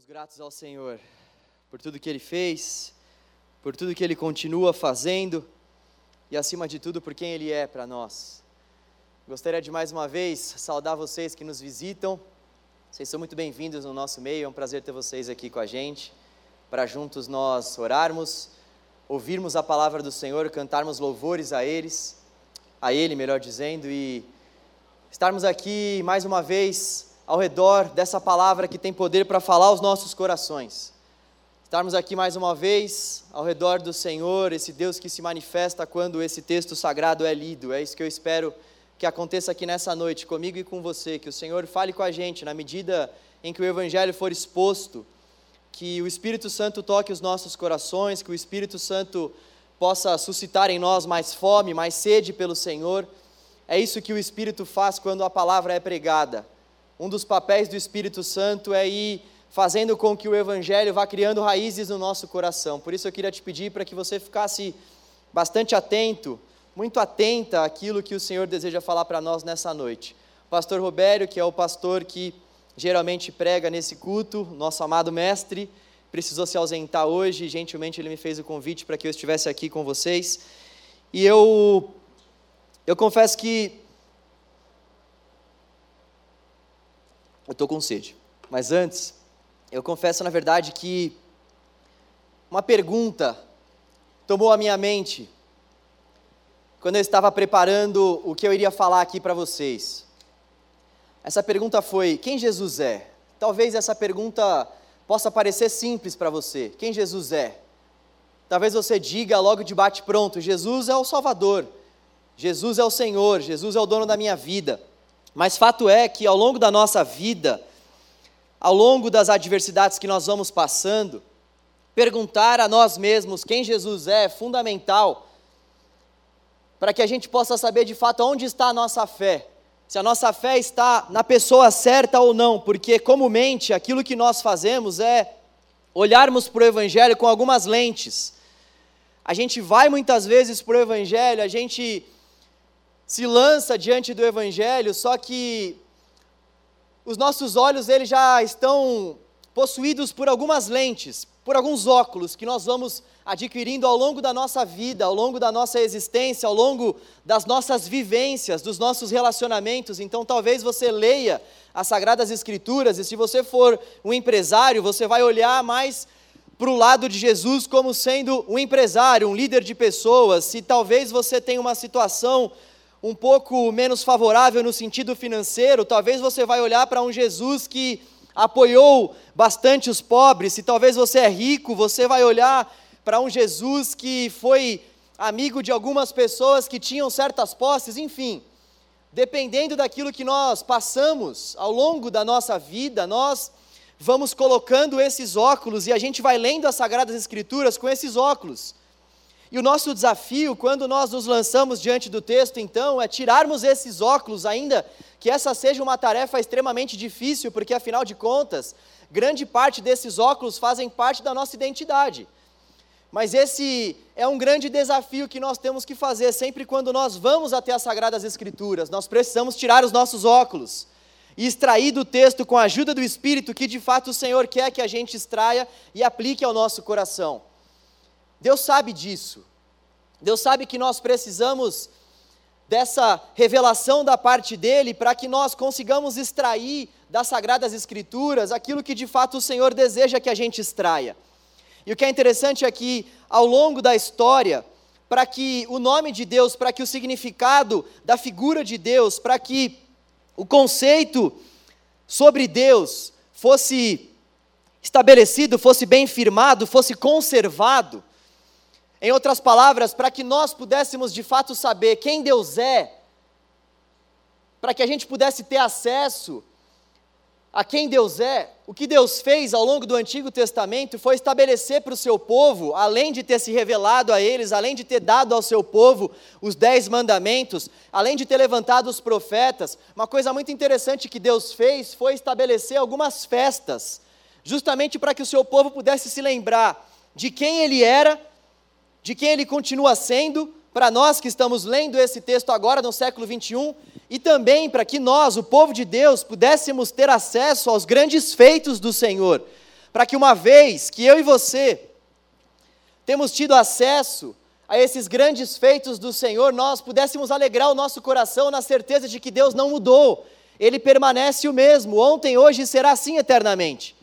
Somos gratos ao Senhor por tudo que Ele fez, por tudo que Ele continua fazendo e, acima de tudo, por quem Ele é para nós. Gostaria de mais uma vez saudar vocês que nos visitam. Vocês são muito bem-vindos no nosso meio, é um prazer ter vocês aqui com a gente, para juntos nós orarmos, ouvirmos a palavra do Senhor, cantarmos louvores a eles, a Ele, melhor dizendo, e estarmos aqui mais uma vez ao redor dessa palavra que tem poder para falar aos nossos corações. Estarmos aqui mais uma vez ao redor do Senhor, esse Deus que se manifesta quando esse texto sagrado é lido. É isso que eu espero que aconteça aqui nessa noite, comigo e com você, que o Senhor fale com a gente na medida em que o Evangelho for exposto, que o Espírito Santo toque os nossos corações, que o Espírito Santo possa suscitar em nós mais fome, mais sede pelo Senhor. É isso que o Espírito faz quando a palavra é pregada um dos papéis do Espírito Santo é ir fazendo com que o Evangelho vá criando raízes no nosso coração. Por isso eu queria te pedir para que você ficasse bastante atento, muito atenta àquilo que o Senhor deseja falar para nós nessa noite. O pastor Robério, que é o pastor que geralmente prega nesse culto, nosso amado mestre, precisou se ausentar hoje e gentilmente ele me fez o convite para que eu estivesse aqui com vocês. E eu eu confesso que eu estou com sede. Mas antes, eu confesso na verdade que uma pergunta tomou a minha mente quando eu estava preparando o que eu iria falar aqui para vocês. Essa pergunta foi: quem Jesus é? Talvez essa pergunta possa parecer simples para você. Quem Jesus é? Talvez você diga logo de bate-pronto: Jesus é o Salvador, Jesus é o Senhor, Jesus é o dono da minha vida. Mas fato é que ao longo da nossa vida, ao longo das adversidades que nós vamos passando, perguntar a nós mesmos quem Jesus é é fundamental para que a gente possa saber de fato onde está a nossa fé. Se a nossa fé está na pessoa certa ou não, porque comumente aquilo que nós fazemos é olharmos para o Evangelho com algumas lentes. A gente vai muitas vezes para o Evangelho, a gente se lança diante do evangelho, só que os nossos olhos eles já estão possuídos por algumas lentes, por alguns óculos que nós vamos adquirindo ao longo da nossa vida, ao longo da nossa existência, ao longo das nossas vivências, dos nossos relacionamentos. Então, talvez você leia as Sagradas Escrituras e, se você for um empresário, você vai olhar mais para o lado de Jesus como sendo um empresário, um líder de pessoas. Se talvez você tenha uma situação um pouco menos favorável no sentido financeiro, talvez você vai olhar para um Jesus que apoiou bastante os pobres. Se talvez você é rico, você vai olhar para um Jesus que foi amigo de algumas pessoas que tinham certas posses, enfim. Dependendo daquilo que nós passamos ao longo da nossa vida, nós vamos colocando esses óculos e a gente vai lendo as Sagradas Escrituras com esses óculos. E o nosso desafio, quando nós nos lançamos diante do texto, então, é tirarmos esses óculos, ainda que essa seja uma tarefa extremamente difícil, porque afinal de contas, grande parte desses óculos fazem parte da nossa identidade. Mas esse é um grande desafio que nós temos que fazer sempre quando nós vamos até as Sagradas Escrituras. Nós precisamos tirar os nossos óculos e extrair do texto com a ajuda do Espírito que de fato o Senhor quer que a gente extraia e aplique ao nosso coração. Deus sabe disso. Deus sabe que nós precisamos dessa revelação da parte dele para que nós consigamos extrair das sagradas escrituras aquilo que de fato o Senhor deseja que a gente extraia. E o que é interessante é que ao longo da história, para que o nome de Deus, para que o significado da figura de Deus, para que o conceito sobre Deus fosse estabelecido, fosse bem firmado, fosse conservado, em outras palavras, para que nós pudéssemos de fato saber quem Deus é, para que a gente pudesse ter acesso a quem Deus é, o que Deus fez ao longo do Antigo Testamento foi estabelecer para o seu povo, além de ter se revelado a eles, além de ter dado ao seu povo os dez mandamentos, além de ter levantado os profetas, uma coisa muito interessante que Deus fez foi estabelecer algumas festas, justamente para que o seu povo pudesse se lembrar de quem ele era de quem ele continua sendo, para nós que estamos lendo esse texto agora no século 21, e também para que nós, o povo de Deus, pudéssemos ter acesso aos grandes feitos do Senhor, para que uma vez que eu e você temos tido acesso a esses grandes feitos do Senhor, nós pudéssemos alegrar o nosso coração na certeza de que Deus não mudou, Ele permanece o mesmo, ontem, hoje e será assim eternamente.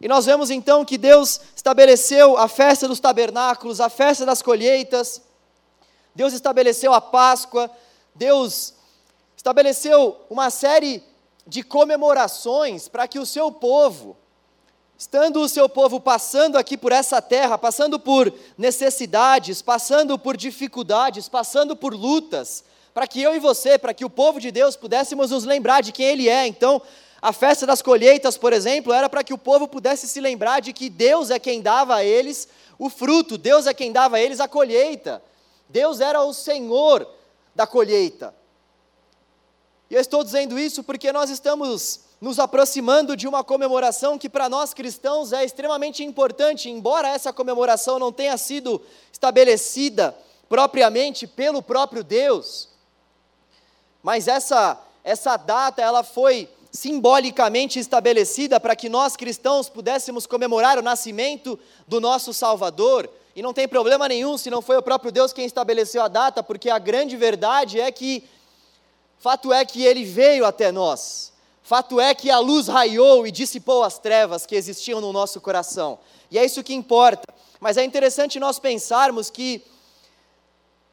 E nós vemos então que Deus estabeleceu a festa dos tabernáculos, a festa das colheitas, Deus estabeleceu a Páscoa, Deus estabeleceu uma série de comemorações para que o seu povo, estando o seu povo passando aqui por essa terra, passando por necessidades, passando por dificuldades, passando por lutas, para que eu e você, para que o povo de Deus pudéssemos nos lembrar de quem Ele é. Então, a festa das colheitas, por exemplo, era para que o povo pudesse se lembrar de que Deus é quem dava a eles o fruto, Deus é quem dava a eles a colheita. Deus era o Senhor da colheita. E eu estou dizendo isso porque nós estamos nos aproximando de uma comemoração que para nós cristãos é extremamente importante, embora essa comemoração não tenha sido estabelecida propriamente pelo próprio Deus. Mas essa essa data ela foi simbolicamente estabelecida para que nós cristãos pudéssemos comemorar o nascimento do nosso Salvador. E não tem problema nenhum se não foi o próprio Deus quem estabeleceu a data, porque a grande verdade é que, fato é que ele veio até nós. Fato é que a luz raiou e dissipou as trevas que existiam no nosso coração. E é isso que importa. Mas é interessante nós pensarmos que,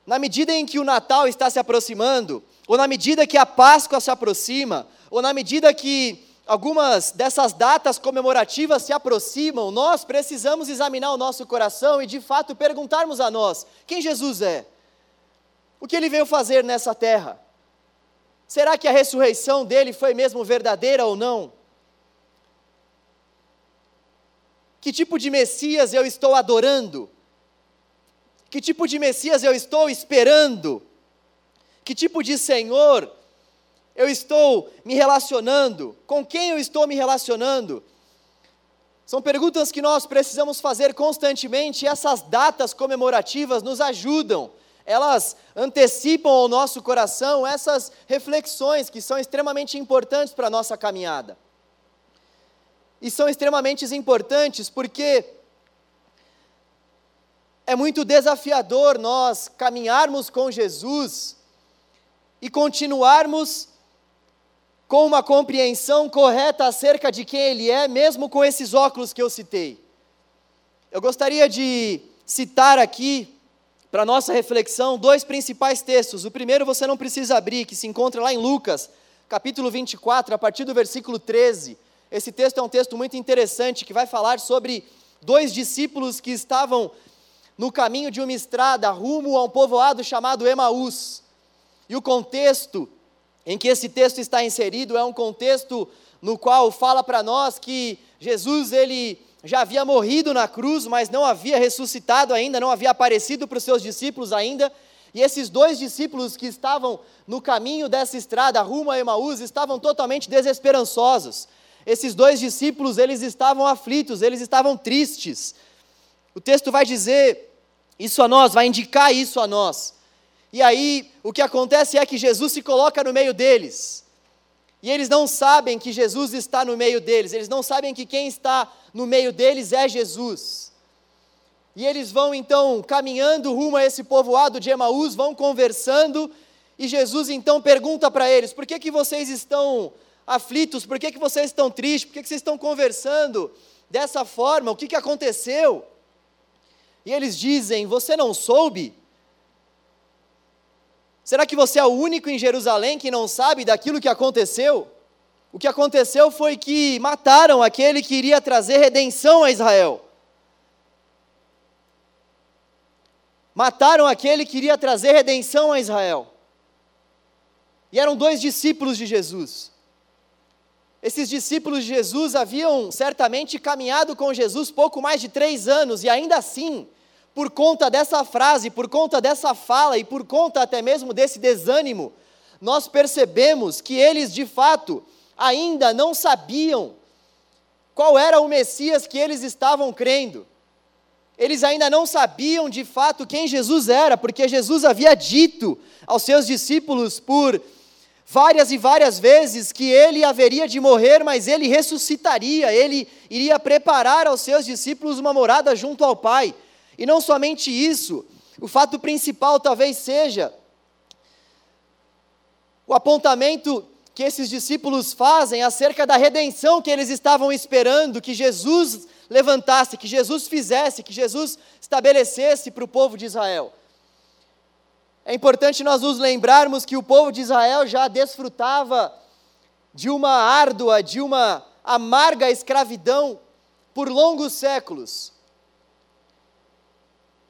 na medida em que o Natal está se aproximando, ou na medida que a Páscoa se aproxima, ou na medida que algumas dessas datas comemorativas se aproximam, nós precisamos examinar o nosso coração e de fato perguntarmos a nós: quem Jesus é? O que ele veio fazer nessa terra? Será que a ressurreição dele foi mesmo verdadeira ou não? Que tipo de Messias eu estou adorando? Que tipo de Messias eu estou esperando? Que tipo de Senhor eu estou me relacionando? Com quem eu estou me relacionando? São perguntas que nós precisamos fazer constantemente e essas datas comemorativas nos ajudam. Elas antecipam ao nosso coração essas reflexões que são extremamente importantes para a nossa caminhada. E são extremamente importantes porque é muito desafiador nós caminharmos com Jesus e continuarmos com uma compreensão correta acerca de quem Ele é, mesmo com esses óculos que eu citei. Eu gostaria de citar aqui, para nossa reflexão, dois principais textos. O primeiro você não precisa abrir, que se encontra lá em Lucas, capítulo 24, a partir do versículo 13. Esse texto é um texto muito interessante que vai falar sobre dois discípulos que estavam no caminho de uma estrada rumo a um povoado chamado Emaús. E o contexto em que esse texto está inserido é um contexto no qual fala para nós que Jesus ele já havia morrido na cruz, mas não havia ressuscitado ainda, não havia aparecido para os seus discípulos ainda. E esses dois discípulos que estavam no caminho dessa estrada rumo a Emaús estavam totalmente desesperançosos. Esses dois discípulos, eles estavam aflitos, eles estavam tristes. O texto vai dizer isso a nós, vai indicar isso a nós. E aí o que acontece é que Jesus se coloca no meio deles. E eles não sabem que Jesus está no meio deles, eles não sabem que quem está no meio deles é Jesus. E eles vão então caminhando rumo a esse povoado de Emaús, vão conversando, e Jesus então pergunta para eles: por que, que vocês estão aflitos? Por que, que vocês estão tristes? Por que, que vocês estão conversando dessa forma? O que, que aconteceu? E eles dizem: Você não soube Será que você é o único em Jerusalém que não sabe daquilo que aconteceu? O que aconteceu foi que mataram aquele que iria trazer redenção a Israel. Mataram aquele que iria trazer redenção a Israel. E eram dois discípulos de Jesus. Esses discípulos de Jesus haviam certamente caminhado com Jesus pouco mais de três anos, e ainda assim por conta dessa frase, por conta dessa fala e por conta até mesmo desse desânimo, nós percebemos que eles de fato ainda não sabiam qual era o Messias que eles estavam crendo. Eles ainda não sabiam de fato quem Jesus era, porque Jesus havia dito aos seus discípulos por várias e várias vezes que ele haveria de morrer, mas ele ressuscitaria, ele iria preparar aos seus discípulos uma morada junto ao Pai. E não somente isso, o fato principal talvez seja o apontamento que esses discípulos fazem acerca da redenção que eles estavam esperando que Jesus levantasse, que Jesus fizesse, que Jesus estabelecesse para o povo de Israel. É importante nós nos lembrarmos que o povo de Israel já desfrutava de uma árdua, de uma amarga escravidão por longos séculos.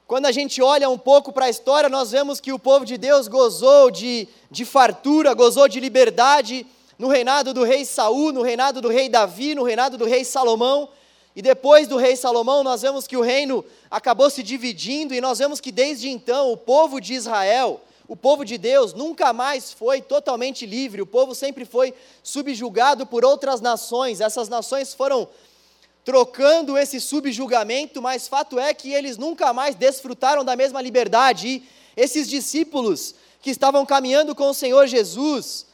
Quando a gente olha um pouco para a história, nós vemos que o povo de Deus gozou de, de fartura, gozou de liberdade no reinado do rei Saul, no reinado do rei Davi, no reinado do rei Salomão. E depois do rei Salomão, nós vemos que o reino acabou se dividindo, e nós vemos que desde então o povo de Israel, o povo de Deus, nunca mais foi totalmente livre, o povo sempre foi subjugado por outras nações, essas nações foram trocando esse subjugamento, mas fato é que eles nunca mais desfrutaram da mesma liberdade, e esses discípulos que estavam caminhando com o Senhor Jesus,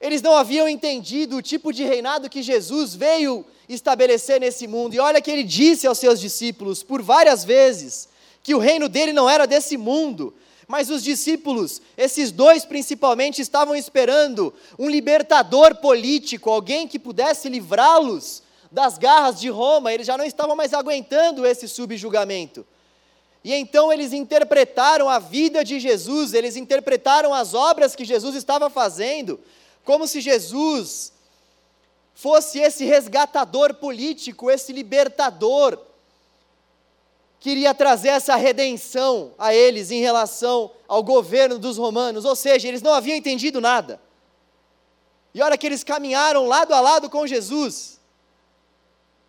eles não haviam entendido o tipo de reinado que Jesus veio estabelecer nesse mundo. E olha que ele disse aos seus discípulos por várias vezes que o reino dele não era desse mundo. Mas os discípulos, esses dois principalmente, estavam esperando um libertador político, alguém que pudesse livrá-los das garras de Roma. Eles já não estavam mais aguentando esse subjugamento. E então eles interpretaram a vida de Jesus, eles interpretaram as obras que Jesus estava fazendo, como se Jesus fosse esse resgatador político, esse libertador, queria trazer essa redenção a eles em relação ao governo dos romanos, ou seja, eles não haviam entendido nada. E olha que eles caminharam lado a lado com Jesus.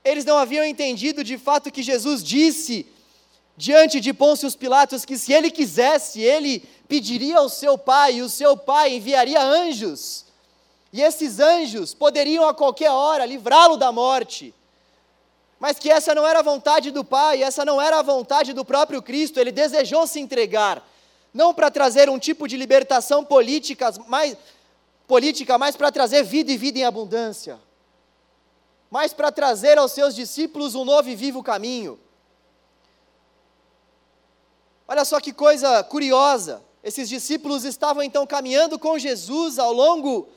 Eles não haviam entendido de fato que Jesus disse diante de Pôncio Pilatos que se ele quisesse, ele pediria ao seu pai e o seu pai enviaria anjos. E esses anjos poderiam a qualquer hora livrá-lo da morte. Mas que essa não era a vontade do Pai, essa não era a vontade do próprio Cristo, ele desejou se entregar, não para trazer um tipo de libertação política, mas, política, mas para trazer vida e vida em abundância, mas para trazer aos seus discípulos um novo e vivo caminho. Olha só que coisa curiosa, esses discípulos estavam então caminhando com Jesus ao longo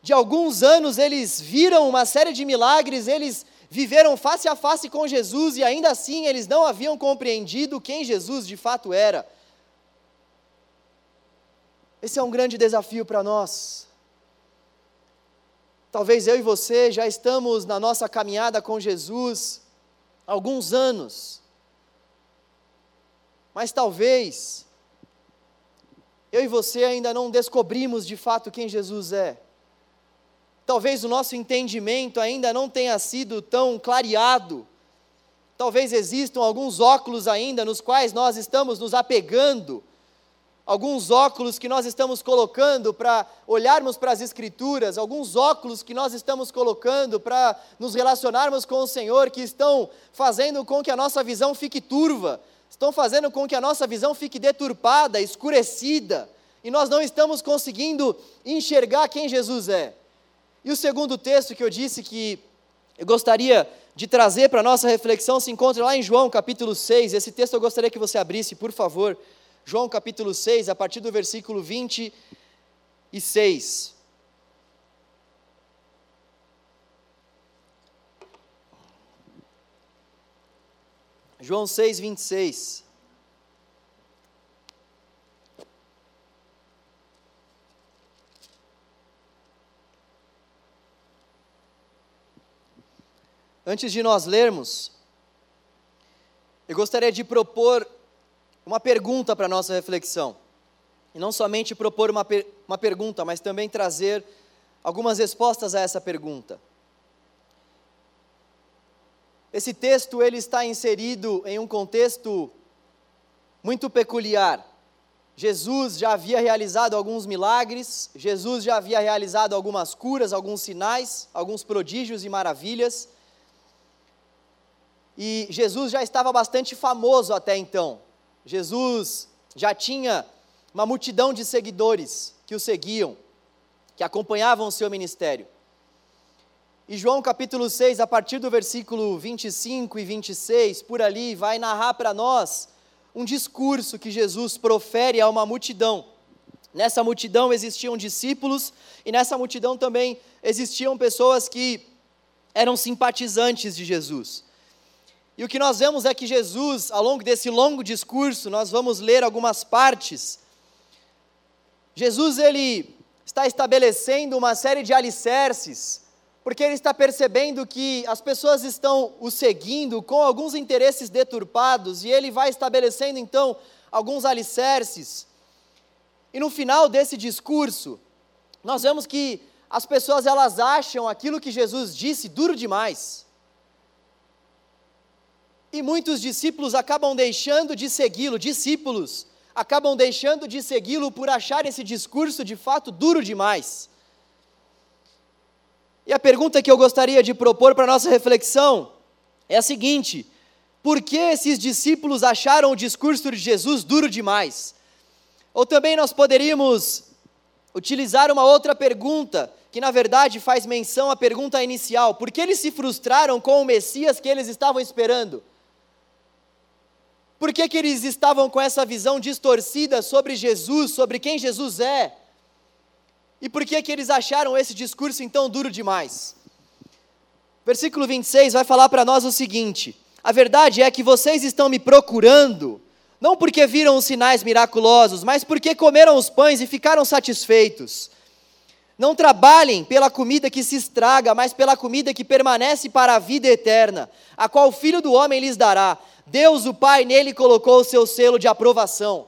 de alguns anos, eles viram uma série de milagres, eles viveram face a face com Jesus e ainda assim eles não haviam compreendido quem Jesus de fato era. Esse é um grande desafio para nós. Talvez eu e você já estamos na nossa caminhada com Jesus há alguns anos, mas talvez eu e você ainda não descobrimos de fato quem Jesus é. Talvez o nosso entendimento ainda não tenha sido tão clareado. Talvez existam alguns óculos ainda nos quais nós estamos nos apegando, alguns óculos que nós estamos colocando para olharmos para as Escrituras, alguns óculos que nós estamos colocando para nos relacionarmos com o Senhor, que estão fazendo com que a nossa visão fique turva, estão fazendo com que a nossa visão fique deturpada, escurecida, e nós não estamos conseguindo enxergar quem Jesus é. E o segundo texto que eu disse que eu gostaria de trazer para a nossa reflexão se encontra lá em João capítulo 6. Esse texto eu gostaria que você abrisse, por favor. João capítulo 6, a partir do versículo 26. João 6, 26. Antes de nós lermos, eu gostaria de propor uma pergunta para a nossa reflexão. E não somente propor uma, per uma pergunta, mas também trazer algumas respostas a essa pergunta. Esse texto ele está inserido em um contexto muito peculiar. Jesus já havia realizado alguns milagres, Jesus já havia realizado algumas curas, alguns sinais, alguns prodígios e maravilhas. E Jesus já estava bastante famoso até então. Jesus já tinha uma multidão de seguidores que o seguiam. que acompanhavam o seu ministério. E João capítulo 6, a partir do versículo 25 e 26, por ali, vai narrar para nós um discurso que Jesus profere a uma multidão. Nessa multidão existiam discípulos e nessa multidão também existiam pessoas que eram simpatizantes de Jesus. E o que nós vemos é que Jesus, ao longo desse longo discurso, nós vamos ler algumas partes. Jesus ele está estabelecendo uma série de alicerces porque ele está percebendo que as pessoas estão o seguindo com alguns interesses deturpados e ele vai estabelecendo então alguns alicerces. E no final desse discurso, nós vemos que as pessoas elas acham aquilo que Jesus disse duro demais. E muitos discípulos acabam deixando de segui-lo, discípulos acabam deixando de segui-lo por achar esse discurso de fato duro demais. E a pergunta que eu gostaria de propor para nossa reflexão é a seguinte: por que esses discípulos acharam o discurso de Jesus duro demais? Ou também nós poderíamos utilizar uma outra pergunta, que na verdade faz menção à pergunta inicial: por que eles se frustraram com o Messias que eles estavam esperando? Por que, que eles estavam com essa visão distorcida sobre Jesus, sobre quem Jesus é? E por que que eles acharam esse discurso então duro demais? Versículo 26 vai falar para nós o seguinte: A verdade é que vocês estão me procurando, não porque viram os sinais miraculosos, mas porque comeram os pães e ficaram satisfeitos. Não trabalhem pela comida que se estraga, mas pela comida que permanece para a vida eterna, a qual o Filho do Homem lhes dará. Deus, o Pai, nele colocou o seu selo de aprovação.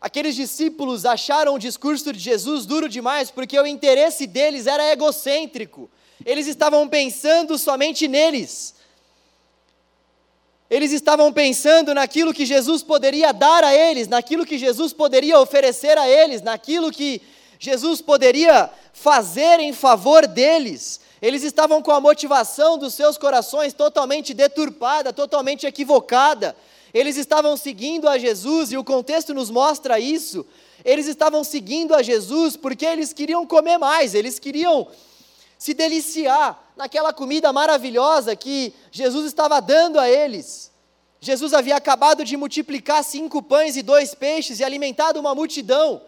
Aqueles discípulos acharam o discurso de Jesus duro demais porque o interesse deles era egocêntrico. Eles estavam pensando somente neles. Eles estavam pensando naquilo que Jesus poderia dar a eles, naquilo que Jesus poderia oferecer a eles, naquilo que Jesus poderia fazer em favor deles. Eles estavam com a motivação dos seus corações totalmente deturpada, totalmente equivocada. Eles estavam seguindo a Jesus e o contexto nos mostra isso. Eles estavam seguindo a Jesus porque eles queriam comer mais, eles queriam se deliciar naquela comida maravilhosa que Jesus estava dando a eles. Jesus havia acabado de multiplicar cinco pães e dois peixes e alimentado uma multidão.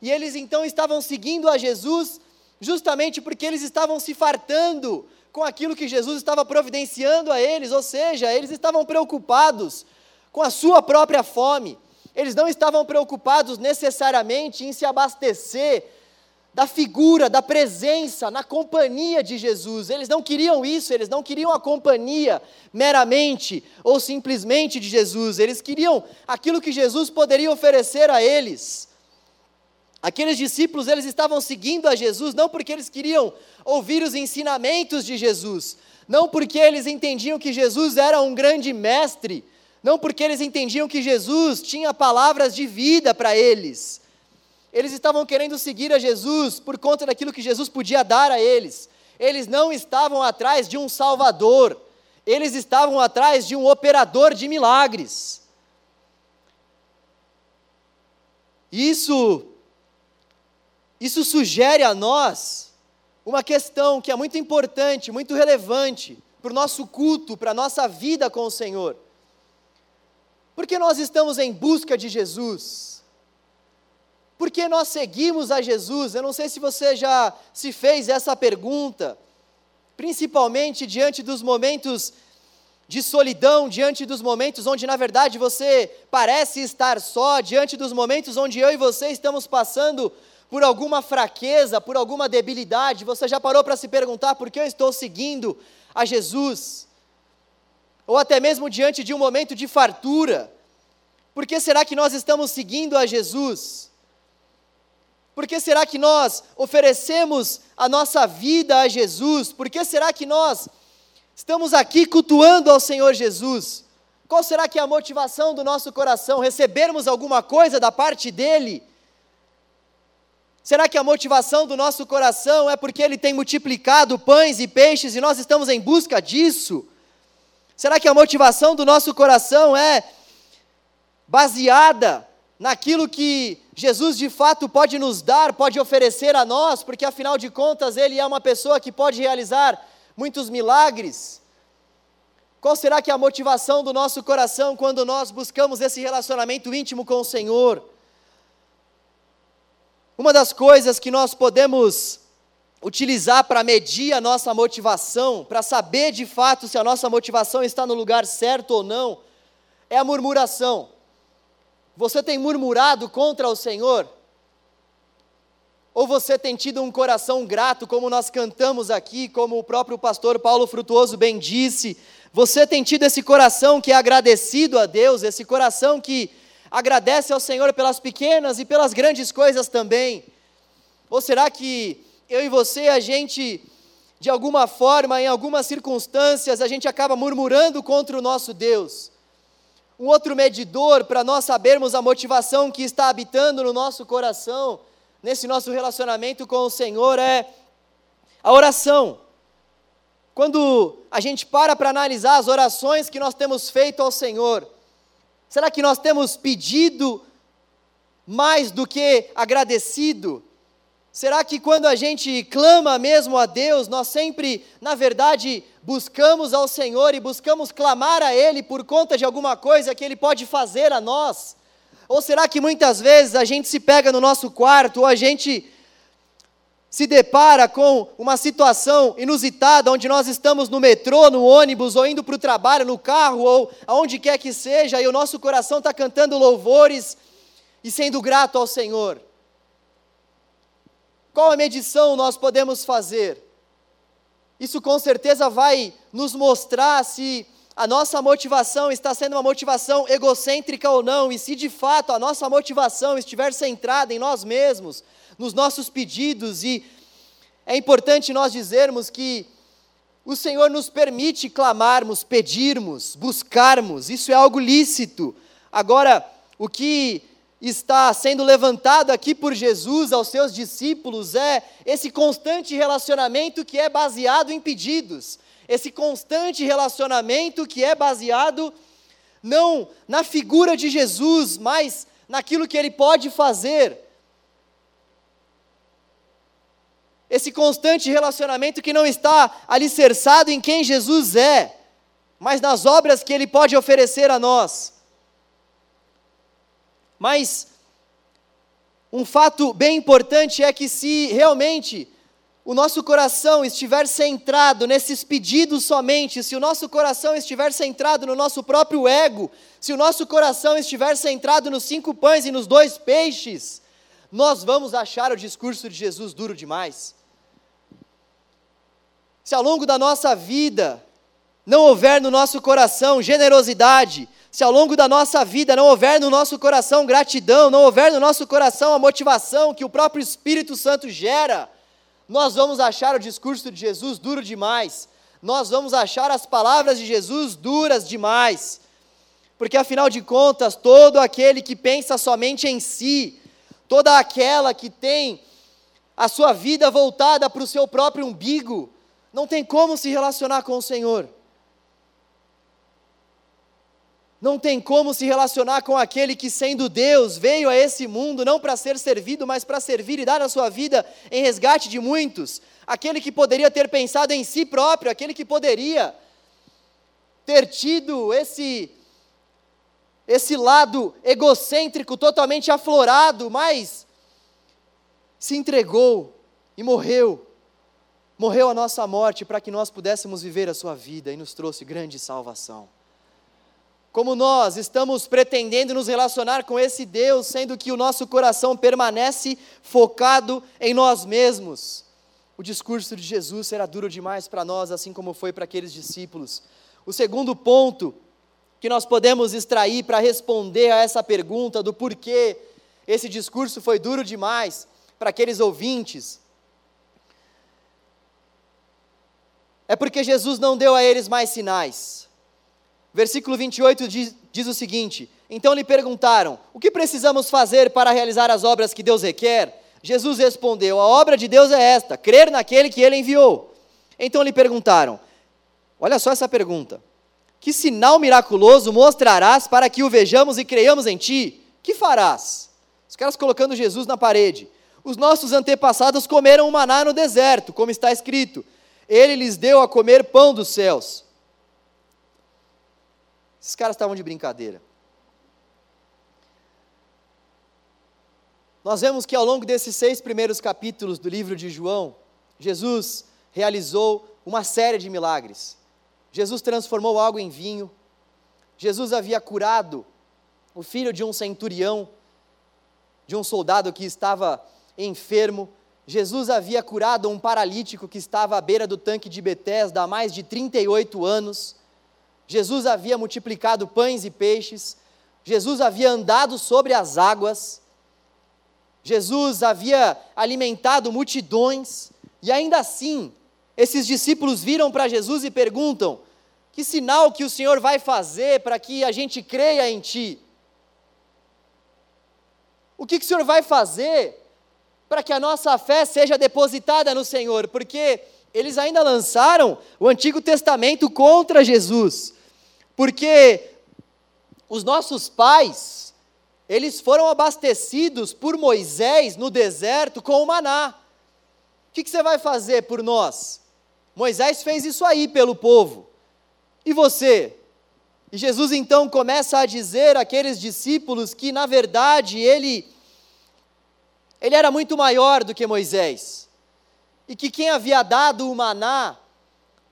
E eles então estavam seguindo a Jesus justamente porque eles estavam se fartando com aquilo que Jesus estava providenciando a eles, ou seja, eles estavam preocupados com a sua própria fome. Eles não estavam preocupados necessariamente em se abastecer da figura, da presença, na companhia de Jesus. Eles não queriam isso, eles não queriam a companhia meramente ou simplesmente de Jesus. Eles queriam aquilo que Jesus poderia oferecer a eles. Aqueles discípulos, eles estavam seguindo a Jesus não porque eles queriam ouvir os ensinamentos de Jesus, não porque eles entendiam que Jesus era um grande mestre, não porque eles entendiam que Jesus tinha palavras de vida para eles. Eles estavam querendo seguir a Jesus por conta daquilo que Jesus podia dar a eles. Eles não estavam atrás de um Salvador, eles estavam atrás de um operador de milagres. Isso, isso sugere a nós uma questão que é muito importante, muito relevante para o nosso culto, para a nossa vida com o Senhor. Porque nós estamos em busca de Jesus. Porque nós seguimos a Jesus. Eu não sei se você já se fez essa pergunta, principalmente diante dos momentos de solidão, diante dos momentos onde na verdade você parece estar só, diante dos momentos onde eu e você estamos passando por alguma fraqueza, por alguma debilidade, você já parou para se perguntar por que eu estou seguindo a Jesus? ou até mesmo diante de um momento de fartura. Por que será que nós estamos seguindo a Jesus? Por que será que nós oferecemos a nossa vida a Jesus? Por que será que nós estamos aqui cultuando ao Senhor Jesus? Qual será que é a motivação do nosso coração? Recebermos alguma coisa da parte dele? Será que a motivação do nosso coração é porque ele tem multiplicado pães e peixes e nós estamos em busca disso? Será que a motivação do nosso coração é baseada naquilo que Jesus de fato pode nos dar, pode oferecer a nós, porque afinal de contas Ele é uma pessoa que pode realizar muitos milagres. Qual será que é a motivação do nosso coração quando nós buscamos esse relacionamento íntimo com o Senhor? Uma das coisas que nós podemos utilizar para medir a nossa motivação, para saber de fato se a nossa motivação está no lugar certo ou não, é a murmuração. Você tem murmurado contra o Senhor? Ou você tem tido um coração grato, como nós cantamos aqui, como o próprio pastor Paulo Frutuoso bem disse? Você tem tido esse coração que é agradecido a Deus, esse coração que agradece ao Senhor pelas pequenas e pelas grandes coisas também? Ou será que eu e você, a gente, de alguma forma, em algumas circunstâncias, a gente acaba murmurando contra o nosso Deus? Um outro medidor para nós sabermos a motivação que está habitando no nosso coração, nesse nosso relacionamento com o Senhor, é a oração. Quando a gente para para analisar as orações que nós temos feito ao Senhor, será que nós temos pedido mais do que agradecido? Será que quando a gente clama mesmo a Deus, nós sempre, na verdade, buscamos ao Senhor e buscamos clamar a Ele por conta de alguma coisa que Ele pode fazer a nós? Ou será que muitas vezes a gente se pega no nosso quarto ou a gente se depara com uma situação inusitada, onde nós estamos no metrô, no ônibus, ou indo para o trabalho, no carro, ou aonde quer que seja, e o nosso coração está cantando louvores e sendo grato ao Senhor? Qual a medição nós podemos fazer? Isso com certeza vai nos mostrar se a nossa motivação está sendo uma motivação egocêntrica ou não, e se de fato a nossa motivação estiver centrada em nós mesmos, nos nossos pedidos, e é importante nós dizermos que o Senhor nos permite clamarmos, pedirmos, buscarmos, isso é algo lícito. Agora, o que está sendo levantado aqui por Jesus aos seus discípulos é esse constante relacionamento que é baseado em pedidos, esse constante relacionamento que é baseado não na figura de Jesus, mas naquilo que ele pode fazer. Esse constante relacionamento que não está alicerçado em quem Jesus é, mas nas obras que ele pode oferecer a nós. Mas um fato bem importante é que se realmente o nosso coração estiver centrado nesses pedidos somente, se o nosso coração estiver centrado no nosso próprio ego, se o nosso coração estiver centrado nos cinco pães e nos dois peixes, nós vamos achar o discurso de Jesus duro demais. Se ao longo da nossa vida não houver no nosso coração generosidade, se ao longo da nossa vida não houver no nosso coração gratidão, não houver no nosso coração a motivação que o próprio Espírito Santo gera, nós vamos achar o discurso de Jesus duro demais, nós vamos achar as palavras de Jesus duras demais, porque afinal de contas, todo aquele que pensa somente em si, toda aquela que tem a sua vida voltada para o seu próprio umbigo, não tem como se relacionar com o Senhor. Não tem como se relacionar com aquele que, sendo Deus, veio a esse mundo não para ser servido, mas para servir e dar a sua vida em resgate de muitos. Aquele que poderia ter pensado em si próprio, aquele que poderia ter tido esse esse lado egocêntrico totalmente aflorado, mas se entregou e morreu. Morreu a nossa morte para que nós pudéssemos viver a sua vida e nos trouxe grande salvação como nós estamos pretendendo nos relacionar com esse Deus, sendo que o nosso coração permanece focado em nós mesmos. O discurso de Jesus será duro demais para nós, assim como foi para aqueles discípulos. O segundo ponto que nós podemos extrair para responder a essa pergunta do porquê esse discurso foi duro demais para aqueles ouvintes, é porque Jesus não deu a eles mais sinais. Versículo 28 diz, diz o seguinte: Então lhe perguntaram: O que precisamos fazer para realizar as obras que Deus requer? Jesus respondeu: A obra de Deus é esta, crer naquele que ele enviou. Então lhe perguntaram: Olha só essa pergunta: Que sinal miraculoso mostrarás para que o vejamos e creiamos em ti? Que farás? caras colocando Jesus na parede. Os nossos antepassados comeram o maná no deserto, como está escrito. Ele lhes deu a comer pão dos céus. Esses caras estavam de brincadeira. Nós vemos que ao longo desses seis primeiros capítulos do livro de João, Jesus realizou uma série de milagres. Jesus transformou água em vinho. Jesus havia curado o filho de um centurião, de um soldado que estava enfermo. Jesus havia curado um paralítico que estava à beira do tanque de Betesda há mais de 38 anos. Jesus havia multiplicado pães e peixes. Jesus havia andado sobre as águas. Jesus havia alimentado multidões. E ainda assim, esses discípulos viram para Jesus e perguntam: Que sinal que o Senhor vai fazer para que a gente creia em Ti? O que, que o Senhor vai fazer para que a nossa fé seja depositada no Senhor? Porque eles ainda lançaram o Antigo Testamento contra Jesus. Porque os nossos pais, eles foram abastecidos por Moisés no deserto com o maná. O que, que você vai fazer por nós? Moisés fez isso aí pelo povo. E você? E Jesus então começa a dizer àqueles discípulos que, na verdade, ele, ele era muito maior do que Moisés. E que quem havia dado o maná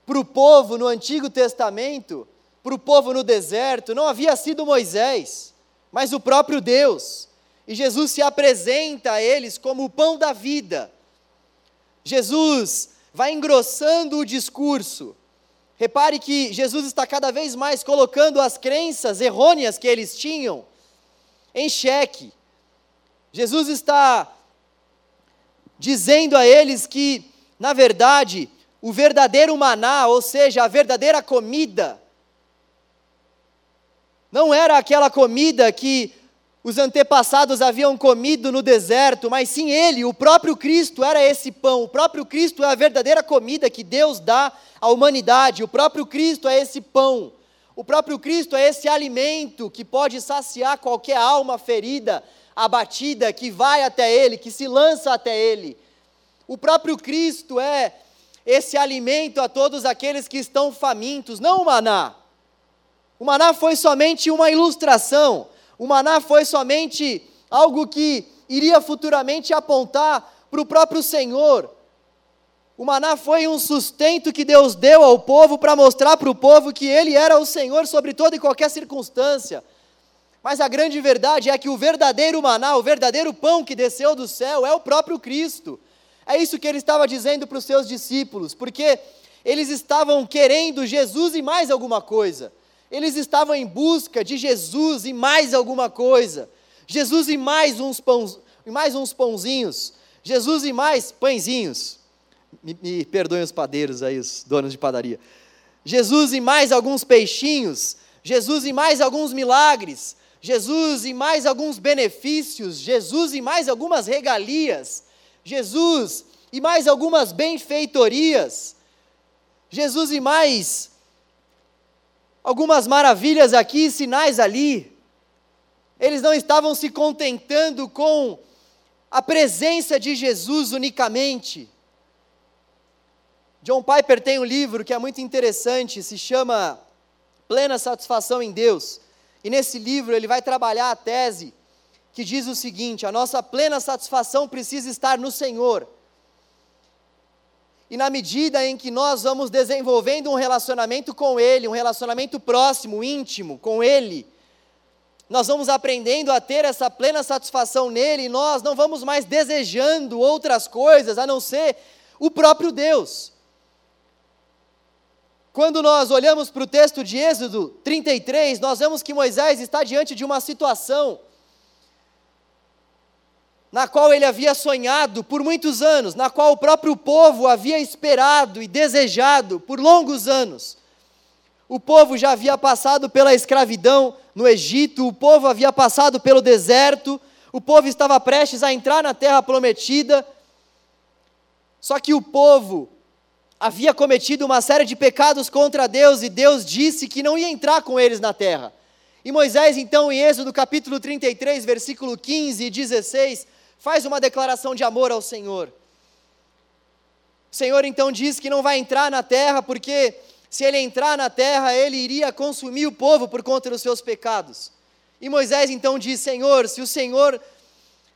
para o povo no Antigo Testamento, para o povo no deserto, não havia sido Moisés, mas o próprio Deus. E Jesus se apresenta a eles como o pão da vida. Jesus vai engrossando o discurso. Repare que Jesus está cada vez mais colocando as crenças errôneas que eles tinham em xeque. Jesus está dizendo a eles que, na verdade, o verdadeiro maná, ou seja, a verdadeira comida, não era aquela comida que os antepassados haviam comido no deserto, mas sim ele, o próprio Cristo, era esse pão. O próprio Cristo é a verdadeira comida que Deus dá à humanidade. O próprio Cristo é esse pão. O próprio Cristo é esse alimento que pode saciar qualquer alma ferida, abatida, que vai até Ele, que se lança até Ele. O próprio Cristo é esse alimento a todos aqueles que estão famintos, não o maná. O maná foi somente uma ilustração o maná foi somente algo que iria futuramente apontar para o próprio Senhor. O maná foi um sustento que Deus deu ao povo para mostrar para o povo que Ele era o Senhor sobre toda e qualquer circunstância. Mas a grande verdade é que o verdadeiro maná, o verdadeiro pão que desceu do céu é o próprio Cristo. É isso que ele estava dizendo para os seus discípulos, porque eles estavam querendo Jesus e mais alguma coisa. Eles estavam em busca de Jesus e mais alguma coisa. Jesus e mais uns, pãos, mais uns pãozinhos. Jesus e mais pãezinhos. Me, me perdoem os padeiros aí, os donos de padaria. Jesus e mais alguns peixinhos. Jesus e mais alguns milagres. Jesus e mais alguns benefícios. Jesus e mais algumas regalias. Jesus e mais algumas benfeitorias. Jesus e mais algumas maravilhas aqui, sinais ali. Eles não estavam se contentando com a presença de Jesus unicamente. John Piper tem um livro que é muito interessante, se chama Plena Satisfação em Deus. E nesse livro ele vai trabalhar a tese que diz o seguinte: a nossa plena satisfação precisa estar no Senhor. E na medida em que nós vamos desenvolvendo um relacionamento com Ele, um relacionamento próximo, íntimo com Ele, nós vamos aprendendo a ter essa plena satisfação nele e nós não vamos mais desejando outras coisas a não ser o próprio Deus. Quando nós olhamos para o texto de Êxodo 33, nós vemos que Moisés está diante de uma situação na qual ele havia sonhado por muitos anos, na qual o próprio povo havia esperado e desejado por longos anos. O povo já havia passado pela escravidão no Egito, o povo havia passado pelo deserto, o povo estava prestes a entrar na terra prometida. Só que o povo havia cometido uma série de pecados contra Deus e Deus disse que não ia entrar com eles na terra. E Moisés, então, em Êxodo capítulo 33, versículo 15 e 16, faz uma declaração de amor ao Senhor. O Senhor então diz que não vai entrar na terra, porque se ele entrar na terra, ele iria consumir o povo por conta dos seus pecados. E Moisés então diz: Senhor, se o Senhor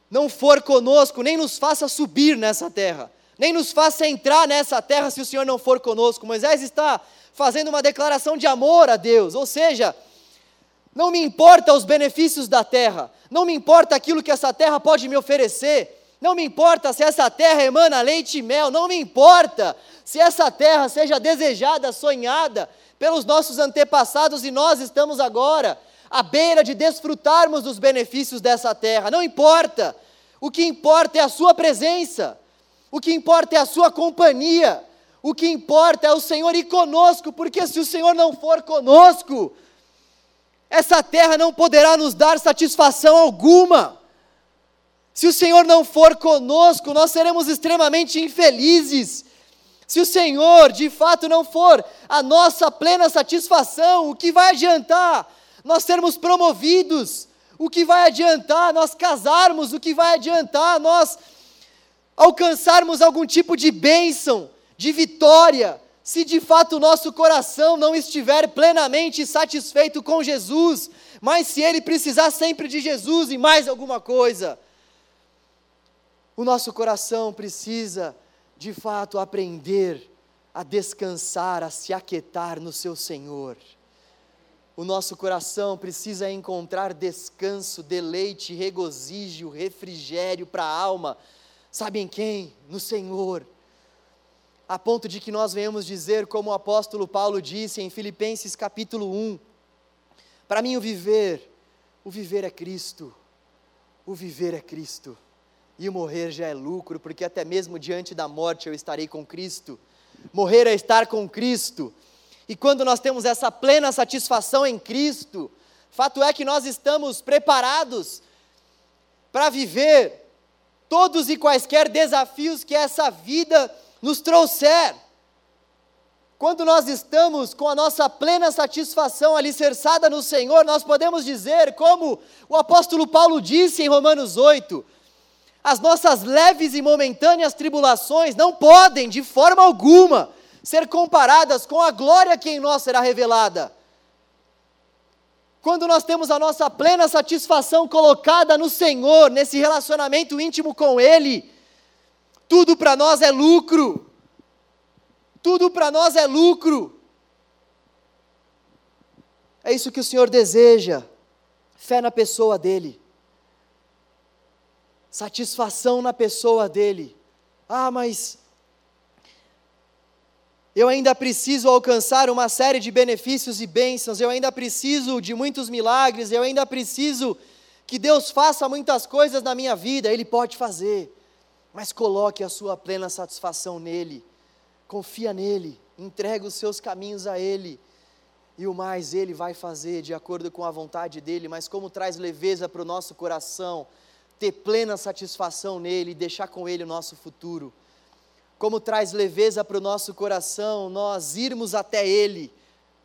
não for conosco, nem nos faça subir nessa terra, nem nos faça entrar nessa terra se o Senhor não for conosco. Moisés está fazendo uma declaração de amor a Deus, ou seja, não me importa os benefícios da terra, não me importa aquilo que essa terra pode me oferecer, não me importa se essa terra emana leite e mel, não me importa se essa terra seja desejada, sonhada pelos nossos antepassados e nós estamos agora à beira de desfrutarmos dos benefícios dessa terra, não importa. O que importa é a Sua presença, o que importa é a Sua companhia, o que importa é o Senhor ir conosco, porque se o Senhor não for conosco, essa terra não poderá nos dar satisfação alguma. Se o Senhor não for conosco, nós seremos extremamente infelizes. Se o Senhor de fato não for a nossa plena satisfação, o que vai adiantar nós sermos promovidos? O que vai adiantar nós casarmos? O que vai adiantar nós alcançarmos algum tipo de bênção, de vitória, se de fato o nosso coração não estiver plenamente satisfeito com Jesus, mas se ele precisar sempre de Jesus e mais alguma coisa, o nosso coração precisa de fato aprender a descansar, a se aquietar no seu Senhor. O nosso coração precisa encontrar descanso, deleite, regozijo, refrigério para a alma. Sabe em quem? No Senhor a ponto de que nós venhamos dizer, como o apóstolo Paulo disse em Filipenses capítulo 1, para mim o viver, o viver é Cristo, o viver é Cristo, e o morrer já é lucro, porque até mesmo diante da morte eu estarei com Cristo. Morrer é estar com Cristo, e quando nós temos essa plena satisfação em Cristo, fato é que nós estamos preparados para viver todos e quaisquer desafios que essa vida nos trouxer. Quando nós estamos com a nossa plena satisfação alicerçada no Senhor, nós podemos dizer, como o apóstolo Paulo disse em Romanos 8, as nossas leves e momentâneas tribulações não podem, de forma alguma, ser comparadas com a glória que em nós será revelada. Quando nós temos a nossa plena satisfação colocada no Senhor, nesse relacionamento íntimo com Ele, tudo para nós é lucro. Tudo para nós é lucro. É isso que o Senhor deseja. Fé na pessoa dele. Satisfação na pessoa dele. Ah, mas eu ainda preciso alcançar uma série de benefícios e bênçãos, eu ainda preciso de muitos milagres, eu ainda preciso que Deus faça muitas coisas na minha vida. Ele pode fazer mas coloque a sua plena satisfação nele, confia nele, entrega os seus caminhos a ele, e o mais ele vai fazer de acordo com a vontade dele, mas como traz leveza para o nosso coração, ter plena satisfação nele e deixar com ele o nosso futuro. Como traz leveza para o nosso coração nós irmos até ele,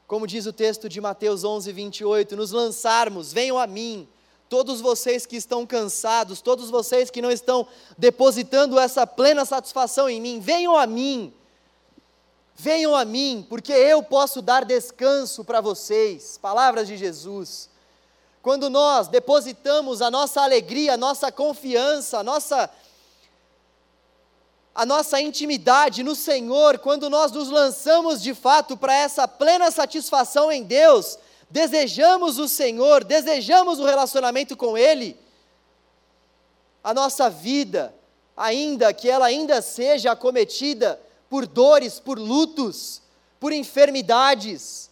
como diz o texto de Mateus 11, 28, nos lançarmos, venham a mim, Todos vocês que estão cansados, todos vocês que não estão depositando essa plena satisfação em mim, venham a mim. Venham a mim, porque eu posso dar descanso para vocês. Palavras de Jesus. Quando nós depositamos a nossa alegria, a nossa confiança, a nossa a nossa intimidade no Senhor, quando nós nos lançamos de fato para essa plena satisfação em Deus, desejamos o Senhor, desejamos o relacionamento com Ele, a nossa vida, ainda que ela ainda seja acometida por dores, por lutos, por enfermidades,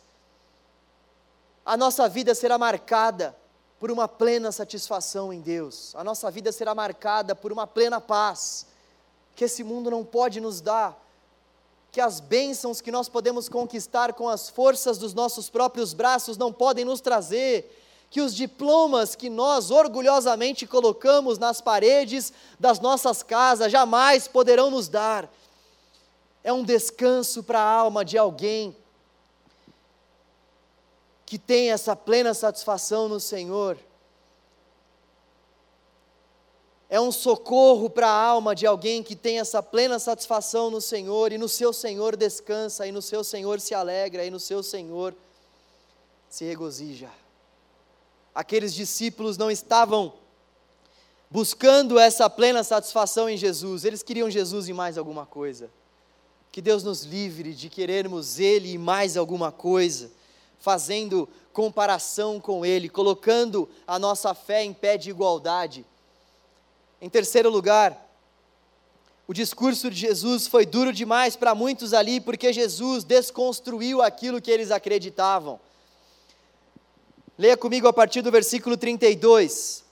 a nossa vida será marcada por uma plena satisfação em Deus, a nossa vida será marcada por uma plena paz, que esse mundo não pode nos dar, que as bênçãos que nós podemos conquistar com as forças dos nossos próprios braços não podem nos trazer, que os diplomas que nós orgulhosamente colocamos nas paredes das nossas casas jamais poderão nos dar. É um descanso para a alma de alguém que tem essa plena satisfação no Senhor. É um socorro para a alma de alguém que tem essa plena satisfação no Senhor e no seu Senhor descansa, e no seu Senhor se alegra, e no seu Senhor se regozija. Aqueles discípulos não estavam buscando essa plena satisfação em Jesus, eles queriam Jesus e mais alguma coisa. Que Deus nos livre de querermos Ele e mais alguma coisa, fazendo comparação com Ele, colocando a nossa fé em pé de igualdade. Em terceiro lugar, o discurso de Jesus foi duro demais para muitos ali, porque Jesus desconstruiu aquilo que eles acreditavam. Leia comigo a partir do versículo 32.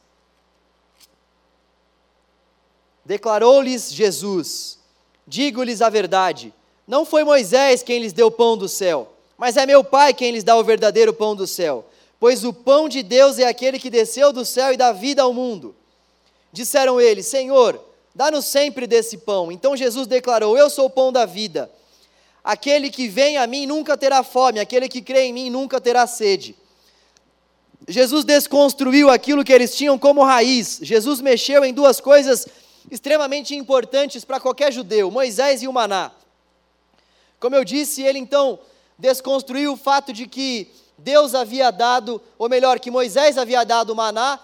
Declarou-lhes Jesus: Digo-lhes a verdade, não foi Moisés quem lhes deu o pão do céu, mas é meu Pai quem lhes dá o verdadeiro pão do céu. Pois o pão de Deus é aquele que desceu do céu e dá vida ao mundo. Disseram eles: Senhor, dá-nos sempre desse pão. Então Jesus declarou: Eu sou o pão da vida. Aquele que vem a mim nunca terá fome, aquele que crê em mim nunca terá sede. Jesus desconstruiu aquilo que eles tinham como raiz. Jesus mexeu em duas coisas extremamente importantes para qualquer judeu: Moisés e o maná. Como eu disse, ele então desconstruiu o fato de que Deus havia dado, ou melhor, que Moisés havia dado o maná,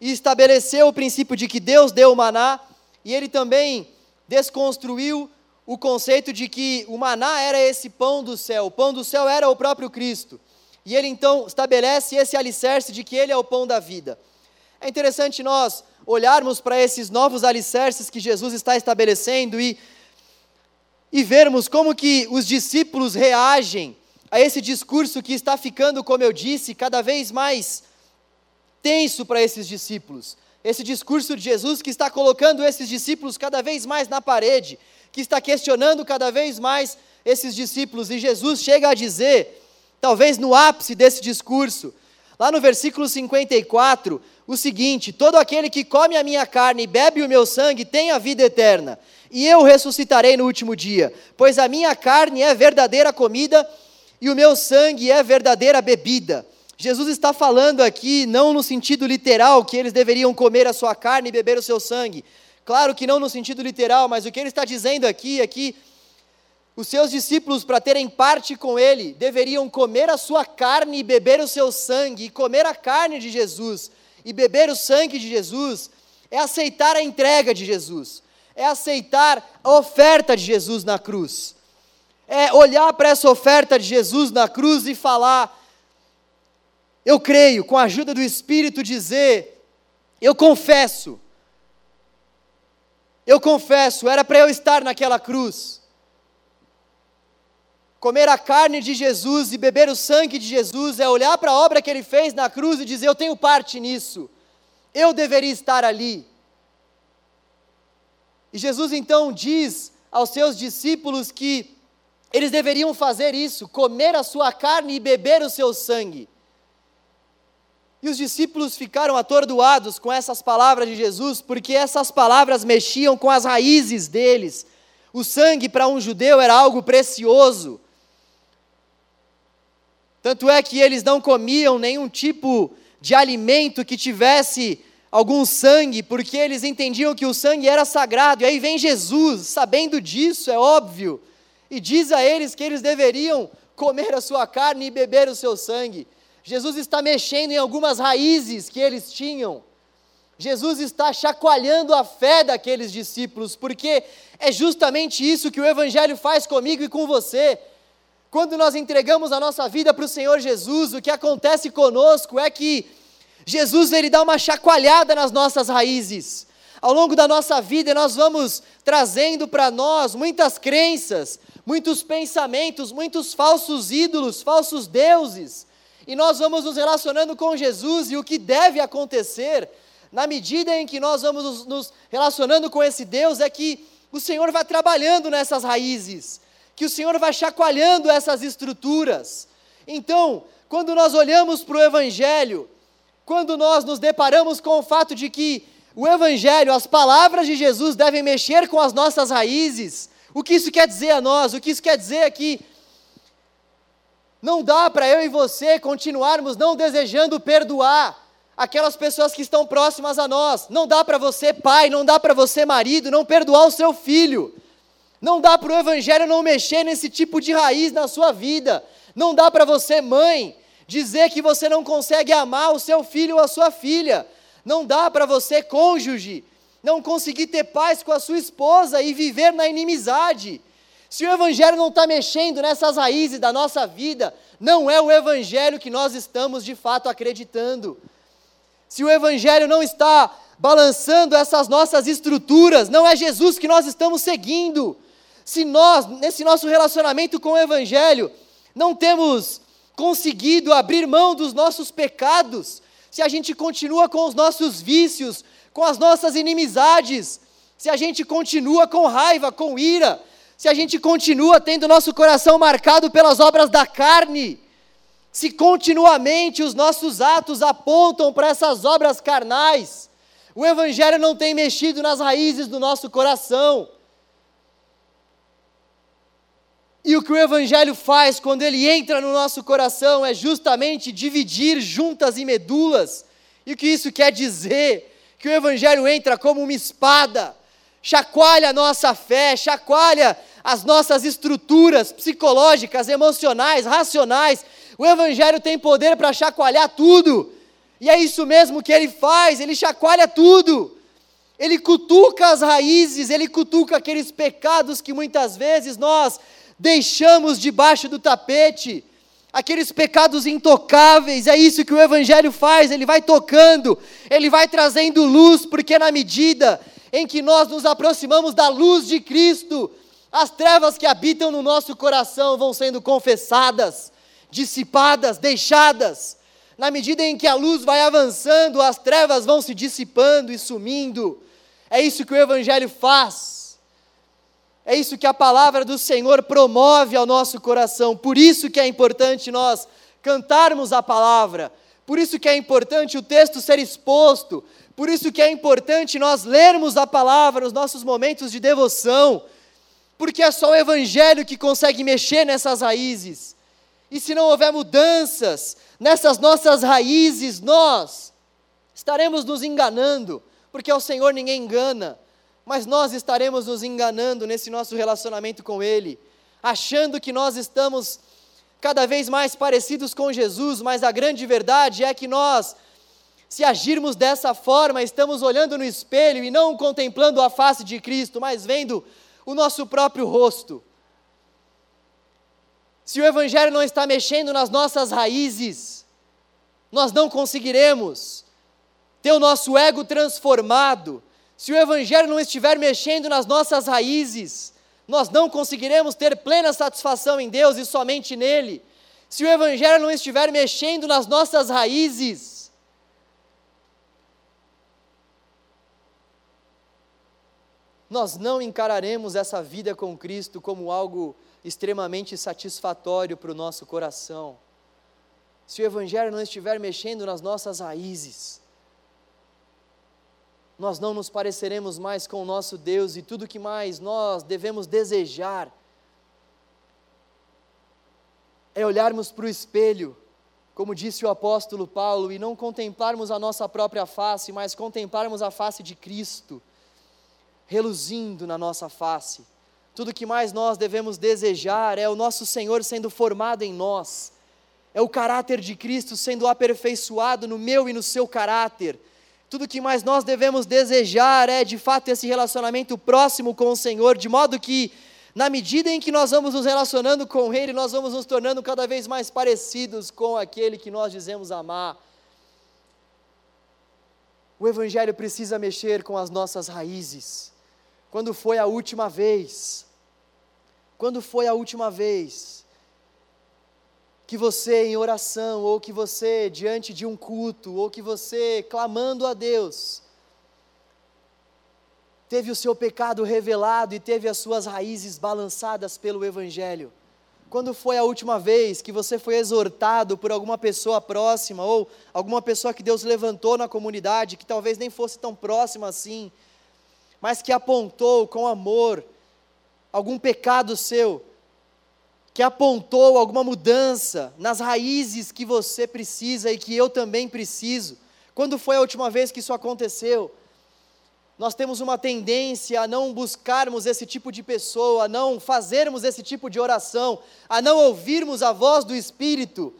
e estabeleceu o princípio de que Deus deu o maná, e ele também desconstruiu o conceito de que o maná era esse pão do céu, o pão do céu era o próprio Cristo. E ele então estabelece esse alicerce de que ele é o pão da vida. É interessante nós olharmos para esses novos alicerces que Jesus está estabelecendo e, e vermos como que os discípulos reagem a esse discurso que está ficando, como eu disse, cada vez mais tenso para esses discípulos. Esse discurso de Jesus que está colocando esses discípulos cada vez mais na parede, que está questionando cada vez mais esses discípulos, e Jesus chega a dizer talvez no ápice desse discurso, lá no versículo 54, o seguinte: Todo aquele que come a minha carne e bebe o meu sangue tem a vida eterna, e eu ressuscitarei no último dia, pois a minha carne é verdadeira comida e o meu sangue é verdadeira bebida. Jesus está falando aqui não no sentido literal que eles deveriam comer a sua carne e beber o seu sangue. Claro que não no sentido literal, mas o que ele está dizendo aqui é que os seus discípulos, para terem parte com ele, deveriam comer a sua carne e beber o seu sangue, e comer a carne de Jesus e beber o sangue de Jesus é aceitar a entrega de Jesus, é aceitar a oferta de Jesus na cruz, é olhar para essa oferta de Jesus na cruz e falar: eu creio, com a ajuda do Espírito, dizer: eu confesso, eu confesso, era para eu estar naquela cruz Comer a carne de Jesus e beber o sangue de Jesus é olhar para a obra que ele fez na cruz e dizer: Eu tenho parte nisso, eu deveria estar ali. E Jesus então diz aos seus discípulos que eles deveriam fazer isso, comer a sua carne e beber o seu sangue. E os discípulos ficaram atordoados com essas palavras de Jesus, porque essas palavras mexiam com as raízes deles. O sangue para um judeu era algo precioso. Tanto é que eles não comiam nenhum tipo de alimento que tivesse algum sangue, porque eles entendiam que o sangue era sagrado. E aí vem Jesus, sabendo disso, é óbvio, e diz a eles que eles deveriam comer a sua carne e beber o seu sangue. Jesus está mexendo em algumas raízes que eles tinham. Jesus está chacoalhando a fé daqueles discípulos, porque é justamente isso que o Evangelho faz comigo e com você. Quando nós entregamos a nossa vida para o Senhor Jesus, o que acontece conosco é que Jesus ele dá uma chacoalhada nas nossas raízes. Ao longo da nossa vida, nós vamos trazendo para nós muitas crenças, muitos pensamentos, muitos falsos ídolos, falsos deuses. E nós vamos nos relacionando com Jesus, e o que deve acontecer, na medida em que nós vamos nos relacionando com esse Deus, é que o Senhor vai trabalhando nessas raízes que o Senhor vai chacoalhando essas estruturas. Então, quando nós olhamos para o Evangelho, quando nós nos deparamos com o fato de que o Evangelho, as palavras de Jesus devem mexer com as nossas raízes, o que isso quer dizer a nós? O que isso quer dizer é que Não dá para eu e você continuarmos não desejando perdoar aquelas pessoas que estão próximas a nós. Não dá para você, pai, não dá para você, marido, não perdoar o seu filho. Não dá para o Evangelho não mexer nesse tipo de raiz na sua vida. Não dá para você, mãe, dizer que você não consegue amar o seu filho ou a sua filha. Não dá para você, cônjuge, não conseguir ter paz com a sua esposa e viver na inimizade. Se o Evangelho não está mexendo nessas raízes da nossa vida, não é o Evangelho que nós estamos de fato acreditando. Se o Evangelho não está balançando essas nossas estruturas, não é Jesus que nós estamos seguindo. Se nós, nesse nosso relacionamento com o Evangelho, não temos conseguido abrir mão dos nossos pecados, se a gente continua com os nossos vícios, com as nossas inimizades, se a gente continua com raiva, com ira, se a gente continua tendo nosso coração marcado pelas obras da carne, se continuamente os nossos atos apontam para essas obras carnais, o Evangelho não tem mexido nas raízes do nosso coração. E o que o Evangelho faz quando ele entra no nosso coração é justamente dividir juntas e medulas. E o que isso quer dizer? Que o Evangelho entra como uma espada, chacoalha a nossa fé, chacoalha as nossas estruturas psicológicas, emocionais, racionais, o Evangelho tem poder para chacoalhar tudo. E é isso mesmo que ele faz, ele chacoalha tudo. Ele cutuca as raízes, ele cutuca aqueles pecados que muitas vezes nós deixamos debaixo do tapete, aqueles pecados intocáveis, é isso que o Evangelho faz, ele vai tocando, ele vai trazendo luz, porque na medida em que nós nos aproximamos da luz de Cristo, as trevas que habitam no nosso coração vão sendo confessadas, dissipadas, deixadas. Na medida em que a luz vai avançando, as trevas vão se dissipando e sumindo. É isso que o Evangelho faz. É isso que a palavra do Senhor promove ao nosso coração. Por isso que é importante nós cantarmos a palavra. Por isso que é importante o texto ser exposto. Por isso que é importante nós lermos a palavra nos nossos momentos de devoção. Porque é só o Evangelho que consegue mexer nessas raízes. E se não houver mudanças nessas nossas raízes, nós estaremos nos enganando, porque ao Senhor ninguém engana, mas nós estaremos nos enganando nesse nosso relacionamento com Ele, achando que nós estamos cada vez mais parecidos com Jesus, mas a grande verdade é que nós, se agirmos dessa forma, estamos olhando no espelho e não contemplando a face de Cristo, mas vendo o nosso próprio rosto. Se o Evangelho não está mexendo nas nossas raízes, nós não conseguiremos ter o nosso ego transformado. Se o Evangelho não estiver mexendo nas nossas raízes, nós não conseguiremos ter plena satisfação em Deus e somente nele. Se o Evangelho não estiver mexendo nas nossas raízes, nós não encararemos essa vida com Cristo como algo extremamente satisfatório para o nosso coração. Se o Evangelho não estiver mexendo nas nossas raízes, nós não nos pareceremos mais com o nosso Deus e tudo que mais nós devemos desejar é olharmos para o espelho, como disse o apóstolo Paulo, e não contemplarmos a nossa própria face, mas contemplarmos a face de Cristo, reluzindo na nossa face tudo que mais nós devemos desejar é o nosso Senhor sendo formado em nós, é o caráter de Cristo sendo aperfeiçoado no meu e no seu caráter. Tudo que mais nós devemos desejar é de fato esse relacionamento próximo com o Senhor, de modo que, na medida em que nós vamos nos relacionando com Ele, nós vamos nos tornando cada vez mais parecidos com aquele que nós dizemos amar. O Evangelho precisa mexer com as nossas raízes. Quando foi a última vez quando foi a última vez que você em oração, ou que você diante de um culto, ou que você clamando a Deus, teve o seu pecado revelado e teve as suas raízes balançadas pelo Evangelho? Quando foi a última vez que você foi exortado por alguma pessoa próxima, ou alguma pessoa que Deus levantou na comunidade, que talvez nem fosse tão próxima assim, mas que apontou com amor algum pecado seu, que apontou alguma mudança nas raízes que você precisa e que eu também preciso. Quando foi a última vez que isso aconteceu? Nós temos uma tendência a não buscarmos esse tipo de pessoa, a não fazermos esse tipo de oração, a não ouvirmos a voz do Espírito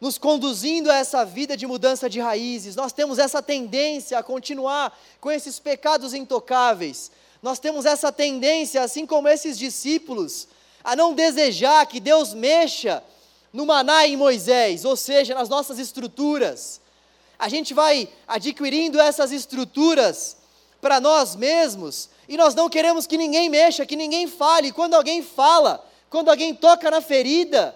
nos conduzindo a essa vida de mudança de raízes. Nós temos essa tendência a continuar com esses pecados intocáveis. Nós temos essa tendência, assim como esses discípulos, a não desejar que Deus mexa no maná em Moisés, ou seja, nas nossas estruturas. A gente vai adquirindo essas estruturas para nós mesmos e nós não queremos que ninguém mexa, que ninguém fale. Quando alguém fala, quando alguém toca na ferida,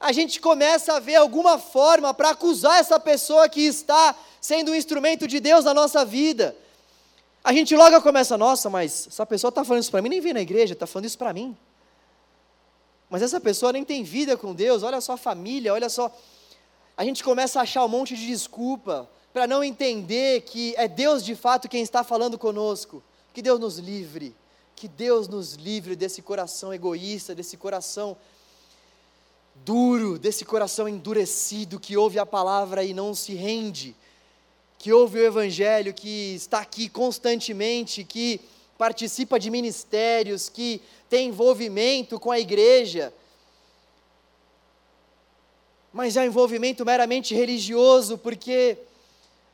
a gente começa a ver alguma forma para acusar essa pessoa que está sendo um instrumento de Deus na nossa vida. A gente logo começa, nossa, mas essa pessoa está falando isso para mim, nem vem na igreja, está falando isso para mim. Mas essa pessoa nem tem vida com Deus, olha só a família, olha só. A gente começa a achar um monte de desculpa para não entender que é Deus de fato quem está falando conosco. Que Deus nos livre, que Deus nos livre desse coração egoísta, desse coração duro, desse coração endurecido que ouve a palavra e não se rende, que ouve o Evangelho, que está aqui constantemente, que participa de ministérios, que tem envolvimento com a igreja, mas é um envolvimento meramente religioso, porque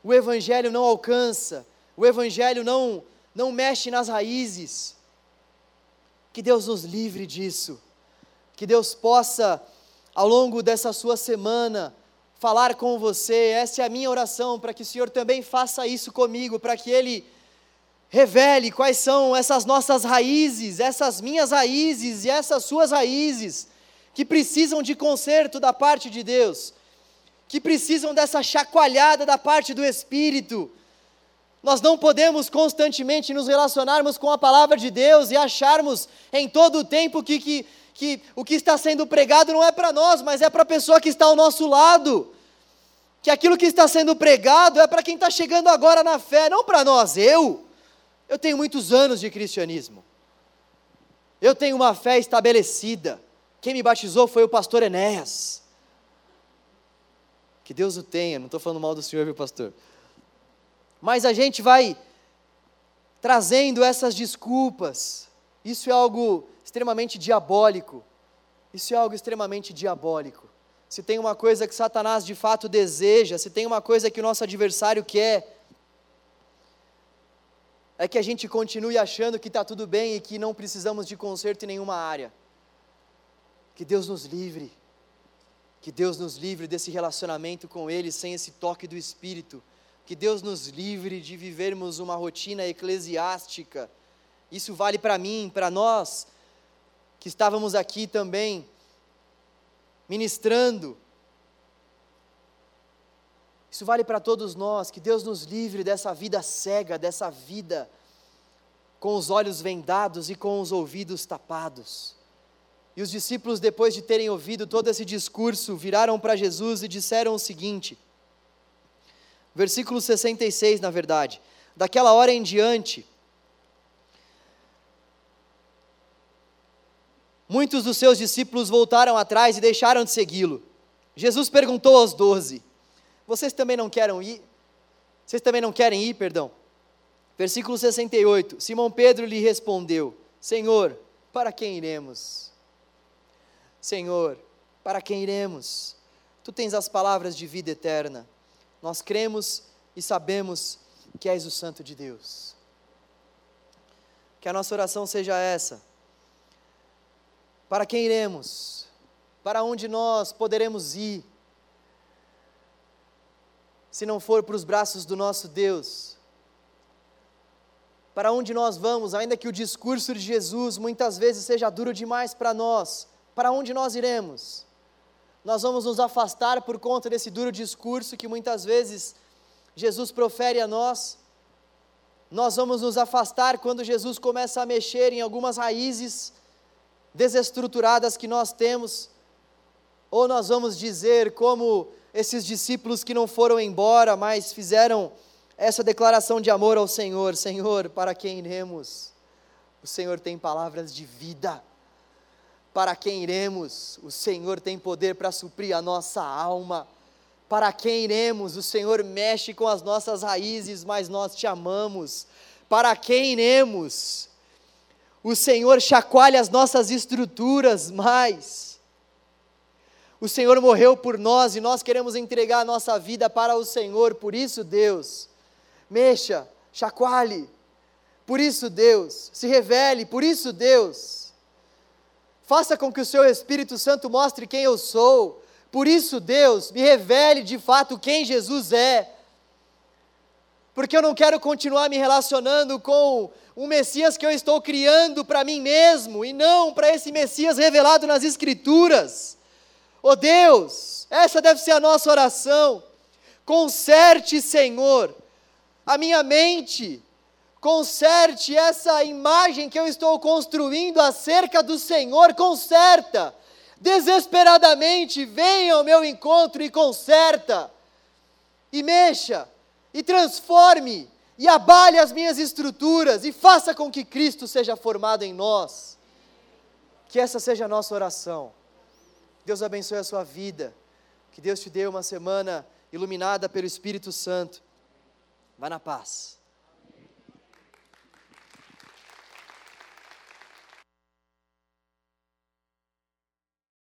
o Evangelho não alcança, o Evangelho não, não mexe nas raízes. Que Deus nos livre disso, que Deus possa ao longo dessa sua semana, falar com você. Essa é a minha oração, para que o Senhor também faça isso comigo, para que Ele revele quais são essas nossas raízes, essas minhas raízes e essas suas raízes, que precisam de conserto da parte de Deus, que precisam dessa chacoalhada da parte do Espírito. Nós não podemos constantemente nos relacionarmos com a palavra de Deus e acharmos em todo o tempo que, que que o que está sendo pregado não é para nós, mas é para a pessoa que está ao nosso lado. Que aquilo que está sendo pregado é para quem está chegando agora na fé, não para nós. Eu, eu tenho muitos anos de cristianismo. Eu tenho uma fé estabelecida. Quem me batizou foi o pastor Enéas. Que Deus o tenha, não estou falando mal do senhor, viu, pastor? Mas a gente vai trazendo essas desculpas. Isso é algo extremamente diabólico. Isso é algo extremamente diabólico. Se tem uma coisa que Satanás de fato deseja, se tem uma coisa que o nosso adversário quer, é que a gente continue achando que está tudo bem e que não precisamos de conserto em nenhuma área. Que Deus nos livre, que Deus nos livre desse relacionamento com Ele sem esse toque do Espírito, que Deus nos livre de vivermos uma rotina eclesiástica. Isso vale para mim, para nós, que estávamos aqui também ministrando. Isso vale para todos nós, que Deus nos livre dessa vida cega, dessa vida com os olhos vendados e com os ouvidos tapados. E os discípulos, depois de terem ouvido todo esse discurso, viraram para Jesus e disseram o seguinte: versículo 66, na verdade. Daquela hora em diante, Muitos dos seus discípulos voltaram atrás e deixaram de segui-lo. Jesus perguntou aos doze: Vocês também não querem ir? Vocês também não querem ir, perdão? Versículo 68. Simão Pedro lhe respondeu: Senhor, para quem iremos? Senhor, para quem iremos? Tu tens as palavras de vida eterna. Nós cremos e sabemos que és o Santo de Deus. Que a nossa oração seja essa para quem iremos? Para onde nós poderemos ir? Se não for para os braços do nosso Deus. Para onde nós vamos, ainda que o discurso de Jesus muitas vezes seja duro demais para nós, para onde nós iremos? Nós vamos nos afastar por conta desse duro discurso que muitas vezes Jesus profere a nós. Nós vamos nos afastar quando Jesus começa a mexer em algumas raízes desestruturadas que nós temos, ou nós vamos dizer, como esses discípulos que não foram embora, mas fizeram essa declaração de amor ao Senhor: Senhor, para quem iremos? O Senhor tem palavras de vida. para quem iremos? O Senhor tem poder para suprir a nossa alma. Para quem iremos? O Senhor mexe com as nossas raízes, mas nós te amamos. Para quem iremos? O Senhor chacoalha as nossas estruturas, mas o Senhor morreu por nós e nós queremos entregar a nossa vida para o Senhor. Por isso, Deus, mexa, chacoalhe. Por isso, Deus, se revele. Por isso, Deus, faça com que o seu Espírito Santo mostre quem eu sou. Por isso, Deus, me revele de fato quem Jesus é. Porque eu não quero continuar me relacionando com um Messias que eu estou criando para mim mesmo e não para esse Messias revelado nas Escrituras. Oh Deus, essa deve ser a nossa oração. Conserte, Senhor, a minha mente, conserte essa imagem que eu estou construindo acerca do Senhor, conserta. Desesperadamente, venha ao meu encontro e conserta. E mexa, e transforme, e abale as minhas estruturas, e faça com que Cristo seja formado em nós. Que essa seja a nossa oração. Deus abençoe a sua vida. Que Deus te dê uma semana iluminada pelo Espírito Santo. Vá na paz.